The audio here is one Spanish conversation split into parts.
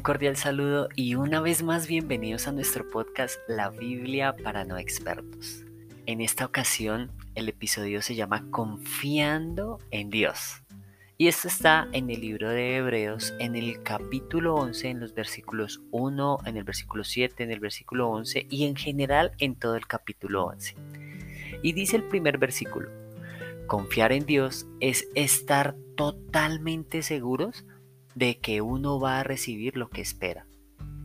Un cordial saludo y una vez más bienvenidos a nuestro podcast La Biblia para no expertos. En esta ocasión el episodio se llama Confiando en Dios. Y esto está en el libro de Hebreos, en el capítulo 11, en los versículos 1, en el versículo 7, en el versículo 11 y en general en todo el capítulo 11. Y dice el primer versículo, confiar en Dios es estar totalmente seguros de que uno va a recibir lo que espera.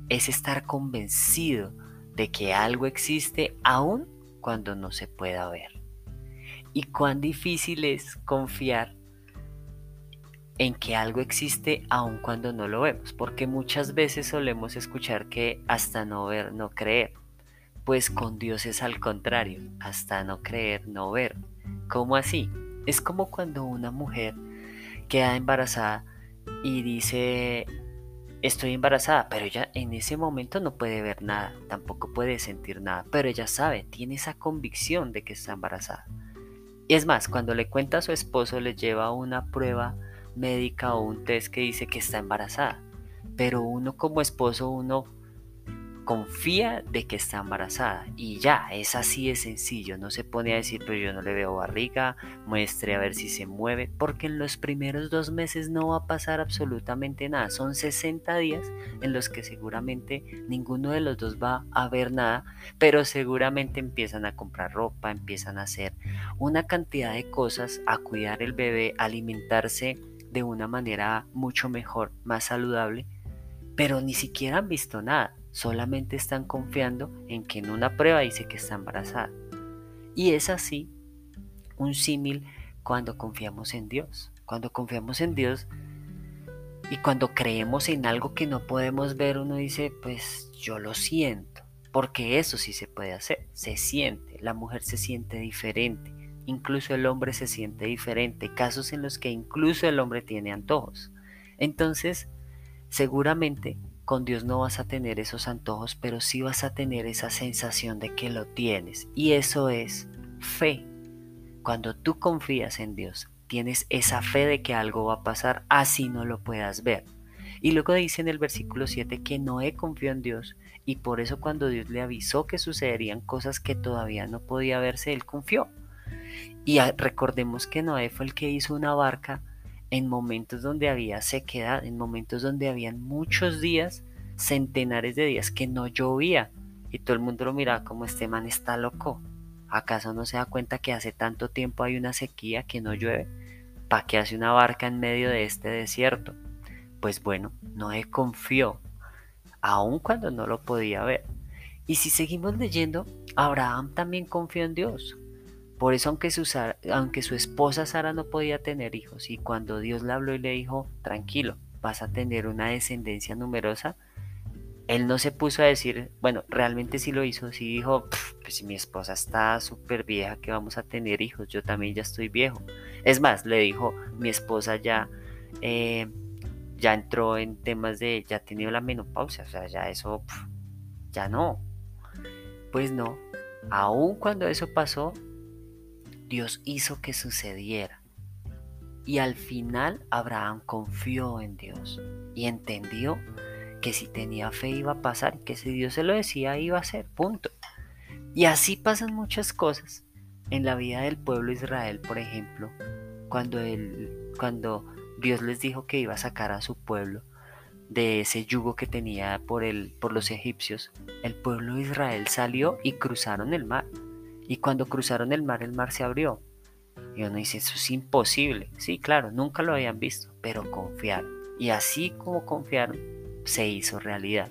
Es estar convencido de que algo existe aún cuando no se pueda ver. Y cuán difícil es confiar en que algo existe aún cuando no lo vemos, porque muchas veces solemos escuchar que hasta no ver, no creer. Pues con Dios es al contrario, hasta no creer, no ver. ¿Cómo así? Es como cuando una mujer queda embarazada y dice, estoy embarazada, pero ella en ese momento no puede ver nada, tampoco puede sentir nada, pero ella sabe, tiene esa convicción de que está embarazada. Y es más, cuando le cuenta a su esposo, le lleva una prueba médica o un test que dice que está embarazada. Pero uno como esposo, uno confía de que está embarazada. Y ya, es así de sencillo, no se pone a decir, pero yo no le veo barriga, muestre a ver si se mueve, porque en los primeros dos meses no va a pasar absolutamente nada, son 60 días en los que seguramente ninguno de los dos va a ver nada, pero seguramente empiezan a comprar ropa, empiezan a hacer una cantidad de cosas, a cuidar el bebé, alimentarse de una manera mucho mejor, más saludable, pero ni siquiera han visto nada solamente están confiando en que en una prueba dice que está embarazada. Y es así un símil cuando confiamos en Dios. Cuando confiamos en Dios y cuando creemos en algo que no podemos ver, uno dice, pues yo lo siento, porque eso sí se puede hacer, se siente, la mujer se siente diferente, incluso el hombre se siente diferente, casos en los que incluso el hombre tiene antojos. Entonces, seguramente con Dios no vas a tener esos antojos, pero sí vas a tener esa sensación de que lo tienes. Y eso es fe. Cuando tú confías en Dios, tienes esa fe de que algo va a pasar, así no lo puedas ver. Y luego dice en el versículo 7 que Noé confió en Dios y por eso cuando Dios le avisó que sucederían cosas que todavía no podía verse, él confió. Y recordemos que Noé fue el que hizo una barca en momentos donde había sequedad, en momentos donde habían muchos días, centenares de días que no llovía. Y todo el mundo lo miraba como este man está loco. ¿Acaso no se da cuenta que hace tanto tiempo hay una sequía que no llueve? ¿Para qué hace una barca en medio de este desierto? Pues bueno, Noé confió, aun cuando no lo podía ver. Y si seguimos leyendo, Abraham también confió en Dios. Por eso aunque su, aunque su esposa Sara no podía tener hijos y cuando Dios le habló y le dijo, tranquilo, vas a tener una descendencia numerosa, él no se puso a decir, bueno, realmente sí lo hizo, sí dijo, pues si mi esposa está súper vieja, que vamos a tener hijos, yo también ya estoy viejo. Es más, le dijo, mi esposa ya, eh, ya entró en temas de, ya ha tenido la menopausia, o sea, ya eso, ya no. Pues no, aun cuando eso pasó, Dios hizo que sucediera. Y al final Abraham confió en Dios y entendió que si tenía fe iba a pasar que si Dios se lo decía iba a ser, punto. Y así pasan muchas cosas en la vida del pueblo de Israel, por ejemplo, cuando, cuando Dios les dijo que iba a sacar a su pueblo de ese yugo que tenía por, el, por los egipcios, el pueblo de Israel salió y cruzaron el mar. Y cuando cruzaron el mar, el mar se abrió. Y uno dice, eso es imposible. Sí, claro, nunca lo habían visto, pero confiaron. Y así como confiaron, se hizo realidad.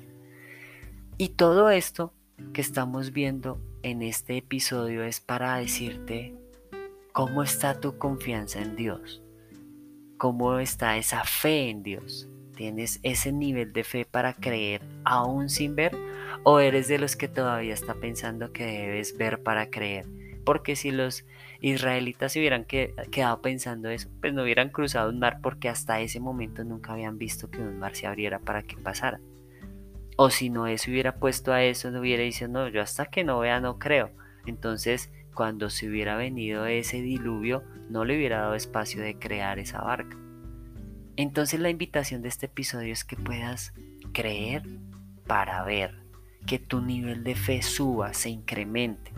Y todo esto que estamos viendo en este episodio es para decirte cómo está tu confianza en Dios. Cómo está esa fe en Dios. ¿Tienes ese nivel de fe para creer aún sin ver? ¿O eres de los que todavía está pensando que debes ver para creer? Porque si los israelitas se hubieran quedado pensando eso, pues no hubieran cruzado un mar porque hasta ese momento nunca habían visto que un mar se abriera para que pasara. O si no se hubiera puesto a eso, no hubiera dicho, no, yo hasta que no vea no creo. Entonces, cuando se hubiera venido ese diluvio, no le hubiera dado espacio de crear esa barca. Entonces la invitación de este episodio es que puedas creer para ver, que tu nivel de fe suba, se incremente.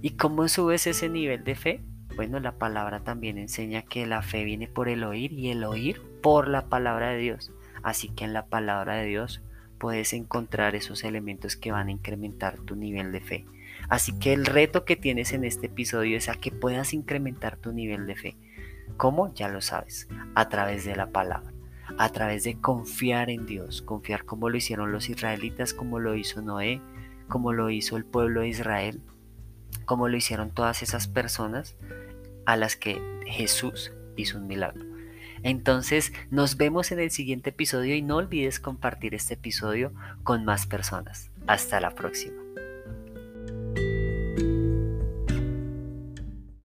¿Y cómo subes ese nivel de fe? Bueno, la palabra también enseña que la fe viene por el oír y el oír por la palabra de Dios. Así que en la palabra de Dios puedes encontrar esos elementos que van a incrementar tu nivel de fe. Así que el reto que tienes en este episodio es a que puedas incrementar tu nivel de fe. ¿Cómo? Ya lo sabes, a través de la palabra, a través de confiar en Dios, confiar como lo hicieron los israelitas, como lo hizo Noé, como lo hizo el pueblo de Israel, como lo hicieron todas esas personas a las que Jesús hizo un milagro. Entonces nos vemos en el siguiente episodio y no olvides compartir este episodio con más personas. Hasta la próxima.